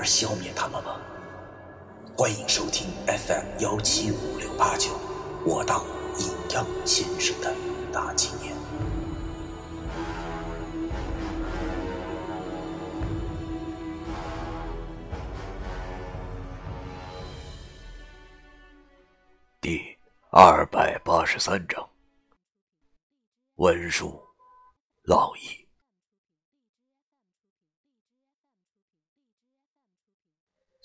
而消灭他们吗？欢迎收听 FM 幺七五六八九，我当阴阳先生的大纪念。第二百八十三章，文书老易。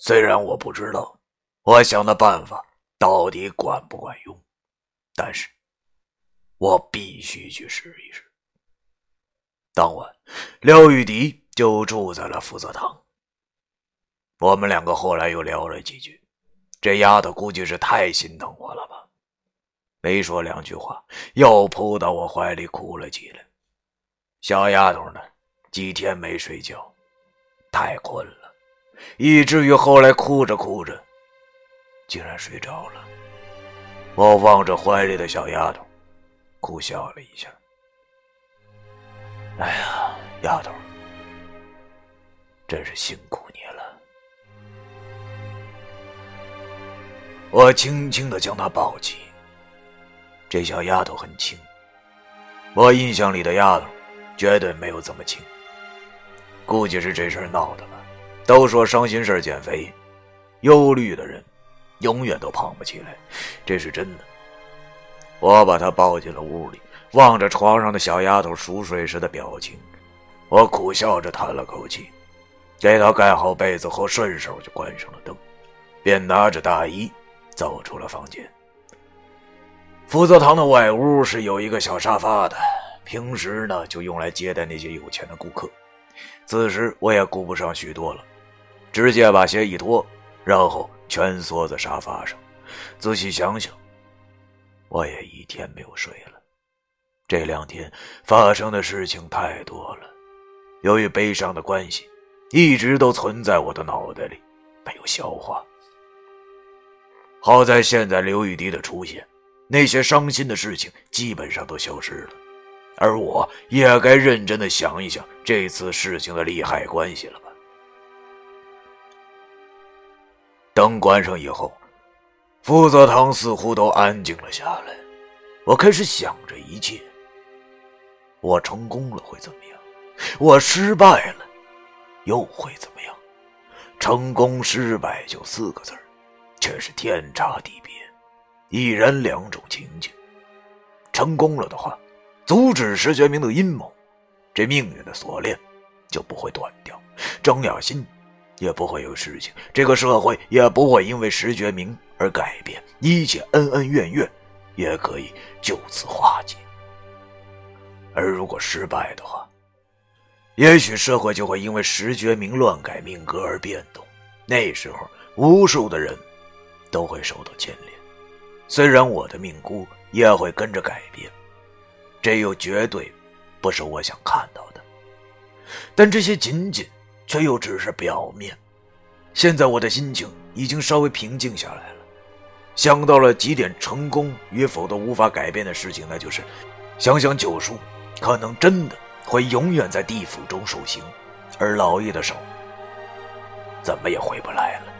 虽然我不知道我想的办法到底管不管用，但是我必须去试一试。当晚，廖玉迪就住在了福泽堂。我们两个后来又聊了几句，这丫头估计是太心疼我了吧，没说两句话，又扑到我怀里哭了起来。小丫头呢，几天没睡觉，太困了。以至于后来哭着哭着，竟然睡着了。我望着怀里的小丫头，苦笑了一下。哎呀，丫头，真是辛苦你了。我轻轻的将她抱起。这小丫头很轻，我印象里的丫头绝对没有这么轻。估计是这事闹的吧。都说伤心事减肥，忧虑的人永远都胖不起来，这是真的。我把她抱进了屋里，望着床上的小丫头熟睡时的表情，我苦笑着叹了口气，给她盖好被子后，顺手就关上了灯，便拿着大衣走出了房间。福泽堂的外屋是有一个小沙发的，平时呢就用来接待那些有钱的顾客。此时我也顾不上许多了。直接把鞋一脱，然后蜷缩在沙发上。仔细想想，我也一天没有睡了。这两天发生的事情太多了，由于悲伤的关系，一直都存在我的脑袋里，没有消化。好在现在刘雨迪的出现，那些伤心的事情基本上都消失了，而我也该认真的想一想这次事情的利害关系了。灯关上以后，傅泽堂似乎都安静了下来。我开始想着一切：我成功了会怎么样？我失败了又会怎么样？成功失败就四个字却是天差地别，一人两种情景。成功了的话，阻止石觉明的阴谋，这命运的锁链就不会断掉。张雅欣。也不会有事情，这个社会也不会因为石觉明而改变，一切恩恩怨怨也可以就此化解。而如果失败的话，也许社会就会因为石觉明乱改命格而变动，那时候无数的人都会受到牵连，虽然我的命孤也会跟着改变，这又绝对不是我想看到的。但这些仅仅。却又只是表面。现在我的心情已经稍微平静下来了，想到了几点成功与否都无法改变的事情，那就是想想九叔可能真的会永远在地府中受刑，而老爷的手怎么也回不来了。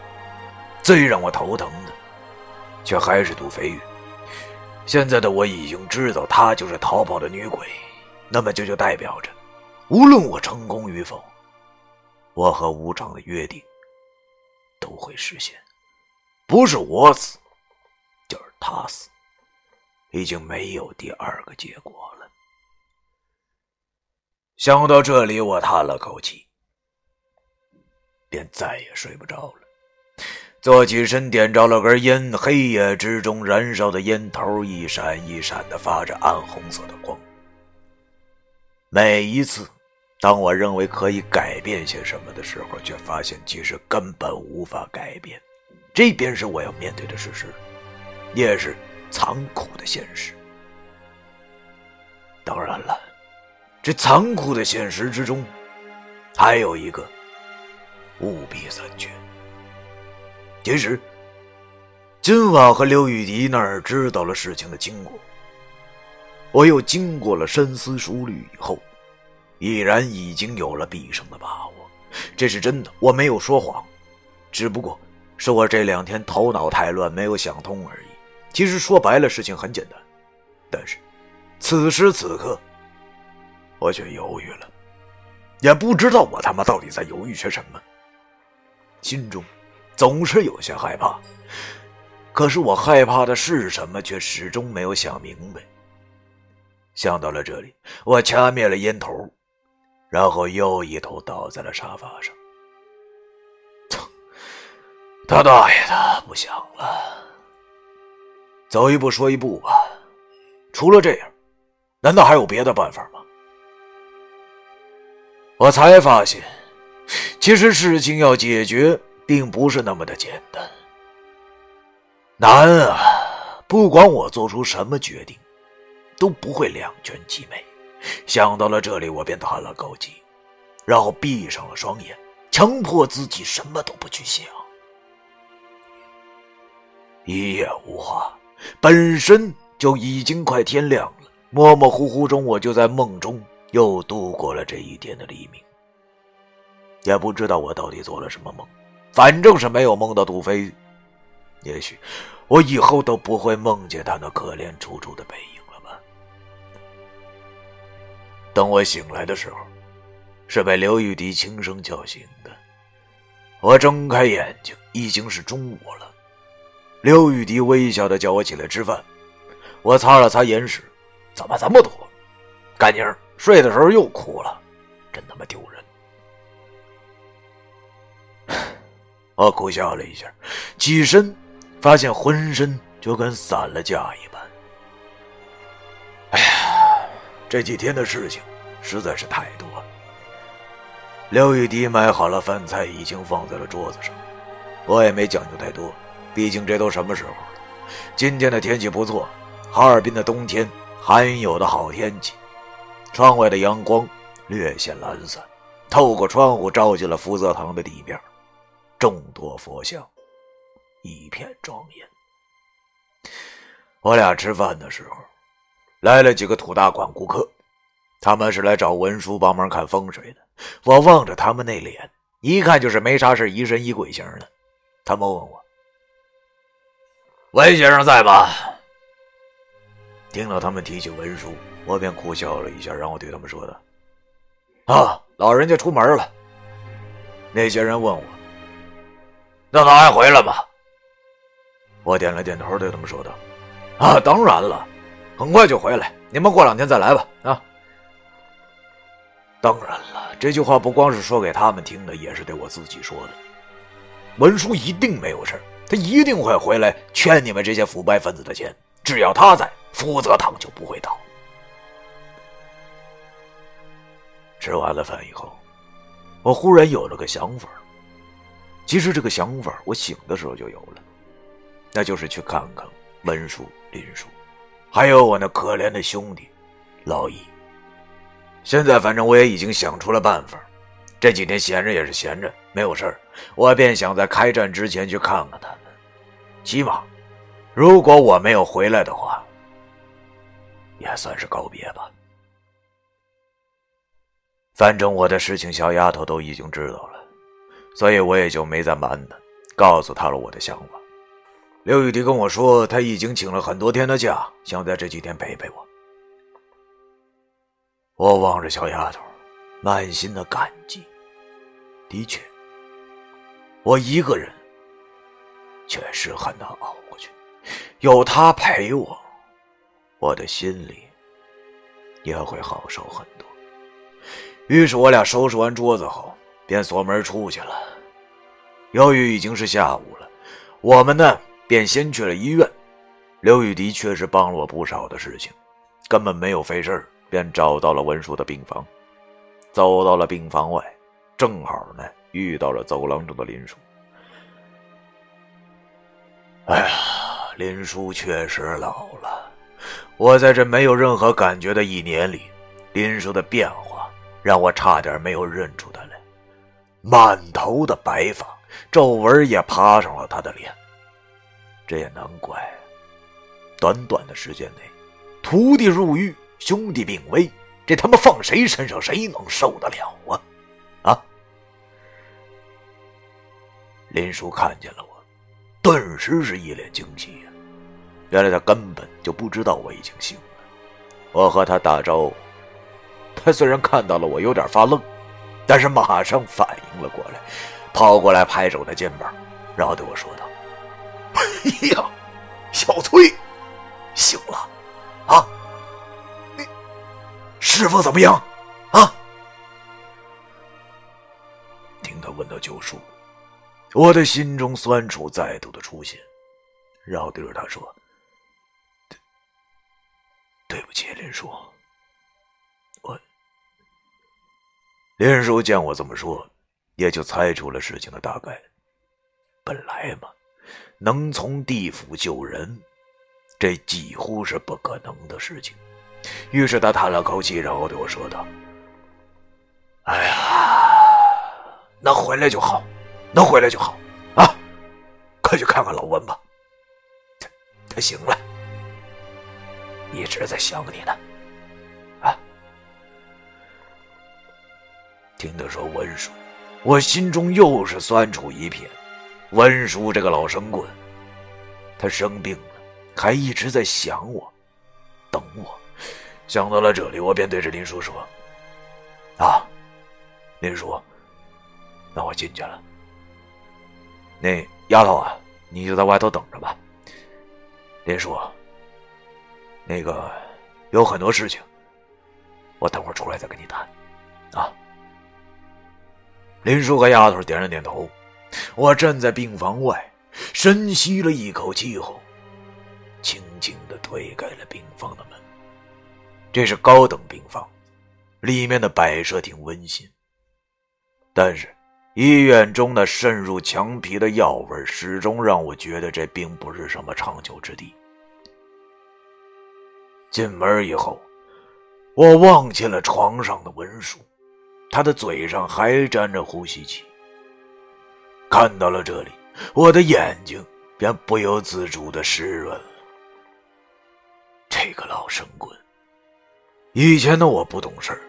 最让我头疼的，却还是杜飞宇。现在的我已经知道她就是逃跑的女鬼，那么这就代表着，无论我成功与否。我和无常的约定都会实现，不是我死，就是他死，已经没有第二个结果了。想到这里，我叹了口气，便再也睡不着了。坐起身，点着了根烟，黑夜之中燃烧的烟头一闪一闪的发着暗红色的光。每一次当我认为可以改变些什么的时候，却发现其实根本无法改变。这便是我要面对的事实，也是残酷的现实。当然了，这残酷的现实之中，还有一个务必三缺。其实，今晚和刘雨迪那儿知道了事情的经过，我又经过了深思熟虑以后。已然已经有了必胜的把握，这是真的，我没有说谎，只不过是我这两天头脑太乱，没有想通而已。其实说白了，事情很简单，但是此时此刻我却犹豫了，也不知道我他妈到底在犹豫些什么，心中总是有些害怕，可是我害怕的是什么，却始终没有想明白。想到了这里，我掐灭了烟头。然后又一头倒在了沙发上。操！他大爷的，不想了。走一步说一步吧，除了这样，难道还有别的办法吗？我才发现，其实事情要解决，并不是那么的简单。难啊！不管我做出什么决定，都不会两全其美。想到了这里，我便叹了口气，然后闭上了双眼，强迫自己什么都不去想。一夜无话，本身就已经快天亮了。模模糊糊中，我就在梦中又度过了这一天的黎明。也不知道我到底做了什么梦，反正是没有梦到杜飞。也许我以后都不会梦见他那可怜楚楚的背影。等我醒来的时候，是被刘玉迪轻声叫醒的。我睁开眼睛，已经是中午了。刘玉迪微笑的叫我起来吃饭。我擦了擦眼屎，怎么这么多？干妮睡的时候又哭了，真他妈丢人！我苦笑了一下，起身，发现浑身就跟散了架一般。这几天的事情实在是太多了。刘雨迪买好了饭菜，已经放在了桌子上。我也没讲究太多，毕竟这都什么时候了？今天的天气不错，哈尔滨的冬天罕有的好天气。窗外的阳光略显懒散，透过窗户照进了福泽堂的地面，众多佛像，一片庄严。我俩吃饭的时候。来了几个土大款顾客，他们是来找文叔帮忙看风水的。我望着他们那脸，一看就是没啥事，疑神疑鬼型的。他们问我：“文先生在吗？”听到他们提起文叔，我便苦笑了一下，然后对他们说道：“啊，老人家出门了。”那些人问我：“那他还回来吗？”我点了点头，对他们说道：“啊，当然了。”很快就回来，你们过两天再来吧。啊，当然了，这句话不光是说给他们听的，也是对我自己说的。文叔一定没有事他一定会回来欠你们这些腐败分子的钱。只要他在，福泽堂就不会倒。吃完了饭以后，我忽然有了个想法。其实这个想法我醒的时候就有了，那就是去看看文叔、林叔。还有我那可怜的兄弟，老易。现在反正我也已经想出了办法，这几天闲着也是闲着，没有事儿，我便想在开战之前去看看他们。起码，如果我没有回来的话，也算是告别吧。反正我的事情，小丫头都已经知道了，所以我也就没再瞒她，告诉她了我的想法。刘雨迪跟我说，他已经请了很多天的假，想在这几天陪陪我。我望着小丫头，满心的感激。的确，我一个人确实很难熬过去，有她陪我，我的心里也会好受很多。于是我俩收拾完桌子后，便锁门出去了。由于已经是下午了，我们呢？便先去了医院，刘雨迪确实帮了我不少的事情，根本没有费事便找到了文叔的病房。走到了病房外，正好呢遇到了走廊中的林叔。哎呀，林叔确实老了。我在这没有任何感觉的一年里，林叔的变化让我差点没有认出他来。满头的白发，皱纹也爬上了他的脸。这也难怪，短短的时间内，徒弟入狱，兄弟病危，这他妈放谁身上谁能受得了啊？啊！林叔看见了我，顿时是一脸惊喜呀。原来他根本就不知道我已经醒了。我和他打招呼，他虽然看到了我有点发愣，但是马上反应了过来，跑过来拍着我的肩膀，然后对我说道。哎 呀，小崔，醒了，啊？你师傅怎么样？啊？听他问到救赎，我的心中酸楚再度的出现，然后对着他说：“对，对不起，林叔，我。”林叔见我这么说，也就猜出了事情的大概。本来嘛。能从地府救人，这几乎是不可能的事情。于是他叹了口气，然后对我说道：“哎呀，能回来就好，能回来就好啊！快去看看老温吧，他他醒了，一直在想你呢。”啊！听他说文书，我心中又是酸楚一片。温叔这个老神棍，他生病了，还一直在想我，等我。想到了这里，我便对着林叔说：“啊，林叔，那我进去了。那丫头啊，你就在外头等着吧。林叔，那个有很多事情，我等会儿出来再跟你谈。啊。”林叔和丫头点了点头。我站在病房外，深吸了一口气后，轻轻的推开了病房的门。这是高等病房，里面的摆设挺温馨，但是医院中那渗入墙皮的药味始终让我觉得这并不是什么长久之地。进门以后，我望见了床上的文书，他的嘴上还沾着呼吸器。看到了这里，我的眼睛便不由自主的湿润了。这个老神棍，以前的我不懂事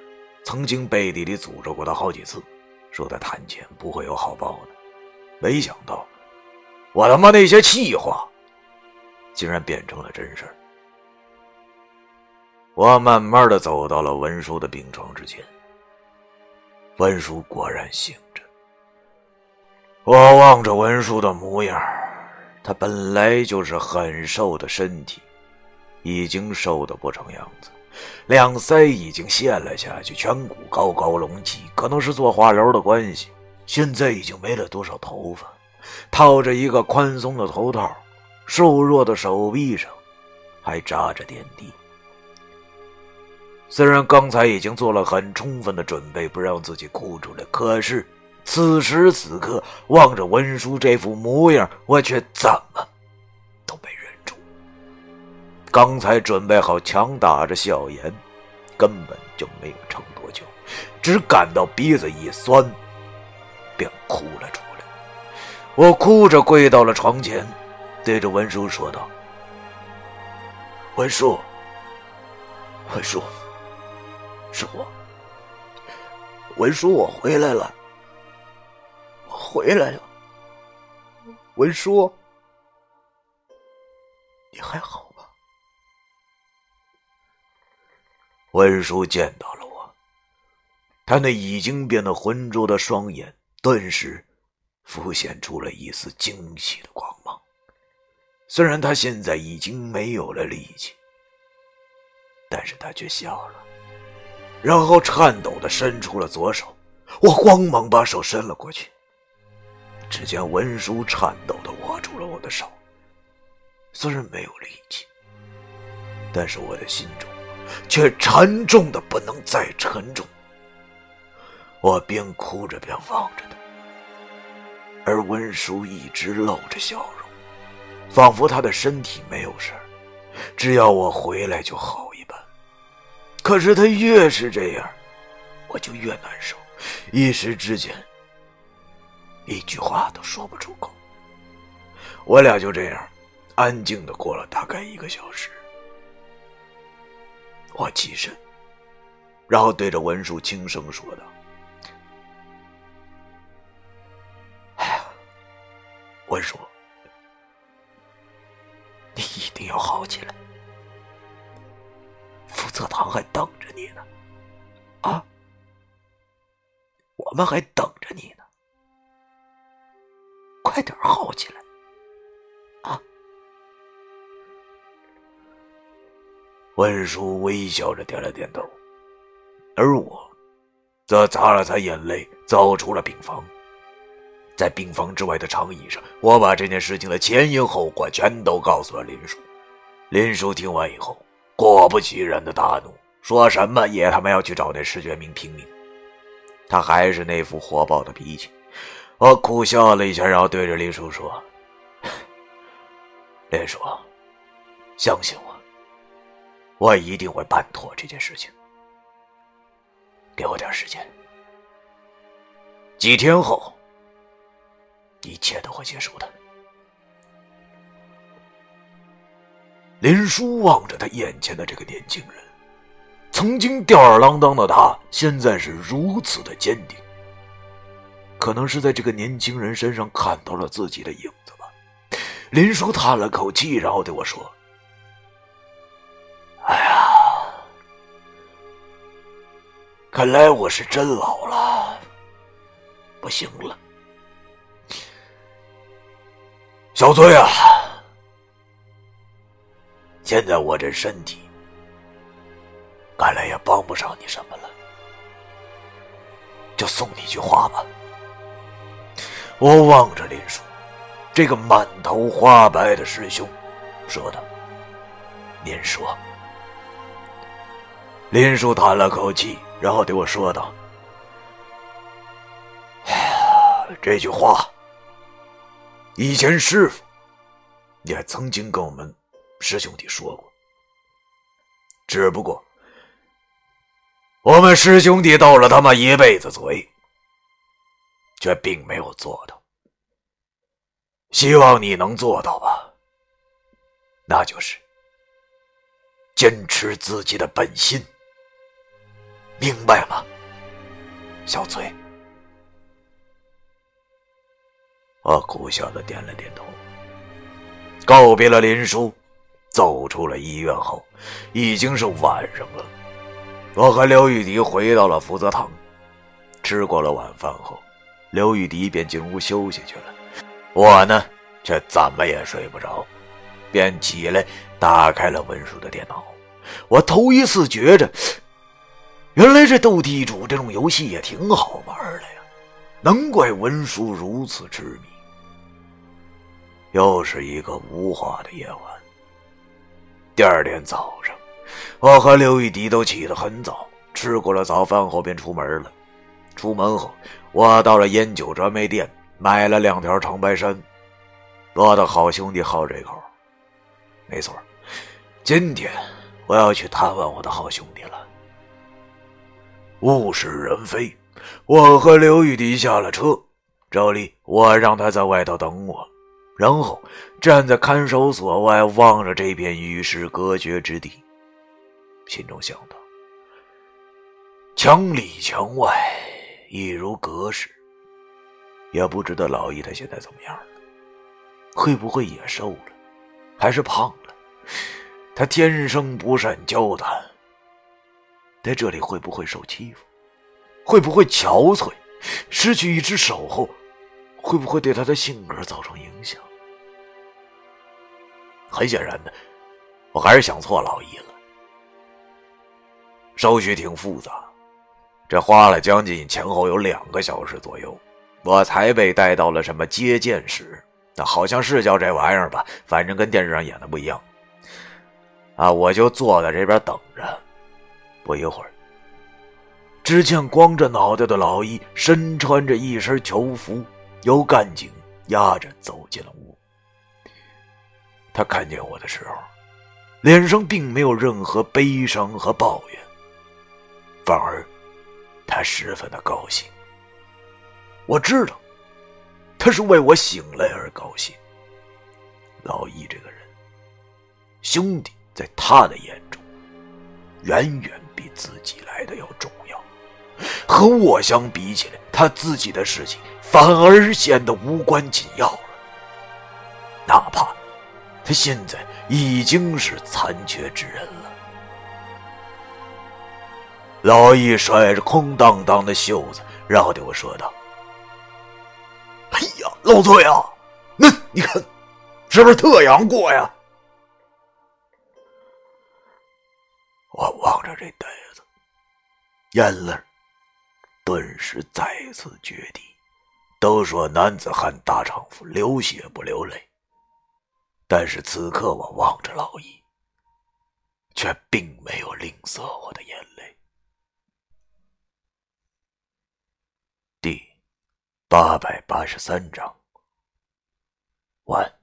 曾经背地里诅咒过他好几次，说他贪钱不会有好报的。没想到，我他妈那些气话，竟然变成了真事我慢慢的走到了文叔的病床之前，文叔果然醒。我望着文叔的模样，他本来就是很瘦的身体，已经瘦得不成样子，两腮已经陷了下去，颧骨高高隆起，可能是做化疗的关系，现在已经没了多少头发，套着一个宽松的头套，瘦弱的手臂上还扎着点滴。虽然刚才已经做了很充分的准备，不让自己哭出来，可是。此时此刻，望着文书这副模样，我却怎么都没忍住。刚才准备好强打着笑颜，根本就没有撑多久，只感到鼻子一酸，便哭了出来。我哭着跪到了床前，对着文书说道：“文叔，文叔，是我，文叔，我回来了。”回来了，文叔，你还好吧？文叔见到了我，他那已经变得浑浊的双眼顿时浮现出了一丝惊喜的光芒。虽然他现在已经没有了力气，但是他却笑了，然后颤抖的伸出了左手。我慌忙把手伸了过去。只见文叔颤抖的握住了我的手，虽然没有力气，但是我的心中却沉重的不能再沉重。我边哭着边望着他，而文叔一直露着笑容，仿佛他的身体没有事只要我回来就好一般。可是他越是这样，我就越难受，一时之间一句话都说不出口。我俩就这样安静的过了大概一个小时。我起身，然后对着文叔轻声说道：“哎呀，文叔，你一定要好起来，福泽堂还等着你呢，啊，我们还等着你，快点好起来。”文叔微笑着点了点头，而我，则擦了擦眼泪，走出了病房。在病房之外的长椅上，我把这件事情的前因后果全都告诉了林叔。林叔听完以后，果不其然的大怒，说什么也他妈要去找那石觉明拼命。他还是那副火爆的脾气。我苦笑了一下，然后对着林叔说：“林叔，相信我。”我一定会办妥这件事情，给我点时间。几天后，一切都会结束的。林叔望着他眼前的这个年轻人，曾经吊儿郎当的他，现在是如此的坚定。可能是在这个年轻人身上看到了自己的影子吧。林叔叹了口气，然后对我说。哎呀看来我是真老了，不行了，小崔啊！现在我这身体，看来也帮不上你什么了，就送你一句话吧。我望着林叔，这个满头花白的师兄，说道：“您说。”林叔叹了口气。然后对我说道：“哎呀，这句话，以前师傅也曾经跟我们师兄弟说过，只不过我们师兄弟斗了他妈一辈子嘴，却并没有做到。希望你能做到吧，那就是坚持自己的本心。”明白吗，小崔？我苦笑的点了点头，告别了林叔，走出了医院后，已经是晚上了。我和刘玉迪回到了福泽堂，吃过了晚饭后，刘玉迪便进屋休息去了。我呢，却怎么也睡不着，便起来打开了文书的电脑。我头一次觉着。原来这斗地主这种游戏也挺好玩的呀，难怪文叔如此痴迷。又是一个无话的夜晚。第二天早上，我和刘玉迪都起得很早，吃过了早饭后便出门了。出门后，我到了烟酒专卖店，买了两条长白山。我的好兄弟好这口，没错，今天我要去探望我的好兄弟了。物是人非，我和刘玉迪下了车，照例我让他在外头等我，然后站在看守所外望着这片与世隔绝之地，心中想到：墙里墙外一如隔世。也不知道老易他现在怎么样了，会不会也瘦了，还是胖了？他天生不善交谈。在这里会不会受欺负？会不会憔悴？失去一只手后，会不会对他的性格造成影响？很显然的，我还是想错老易了。手续挺复杂，这花了将近前后有两个小时左右，我才被带到了什么接见室，那好像是叫这玩意儿吧，反正跟电视上演的不一样。啊，我就坐在这边等着。不一会儿，只见光着脑袋的老易身穿着一身囚服，由干警押着走进了屋。他看见我的时候，脸上并没有任何悲伤和抱怨，反而他十分的高兴。我知道，他是为我醒来而高兴。老易这个人，兄弟在他的眼中，远远比自己来的要重要。和我相比起来，他自己的事情反而显得无关紧要了。哪怕他现在已经是残缺之人了。老易甩着空荡荡的袖子，绕对我说道：“哎呀，老崔啊，那你看，是不是特阳过呀？”我望着这袋子，眼泪。顿时再次决堤。都说男子汉大丈夫，流血不流泪。但是此刻我望着老易，却并没有吝啬我的眼泪。第八百八十三章完。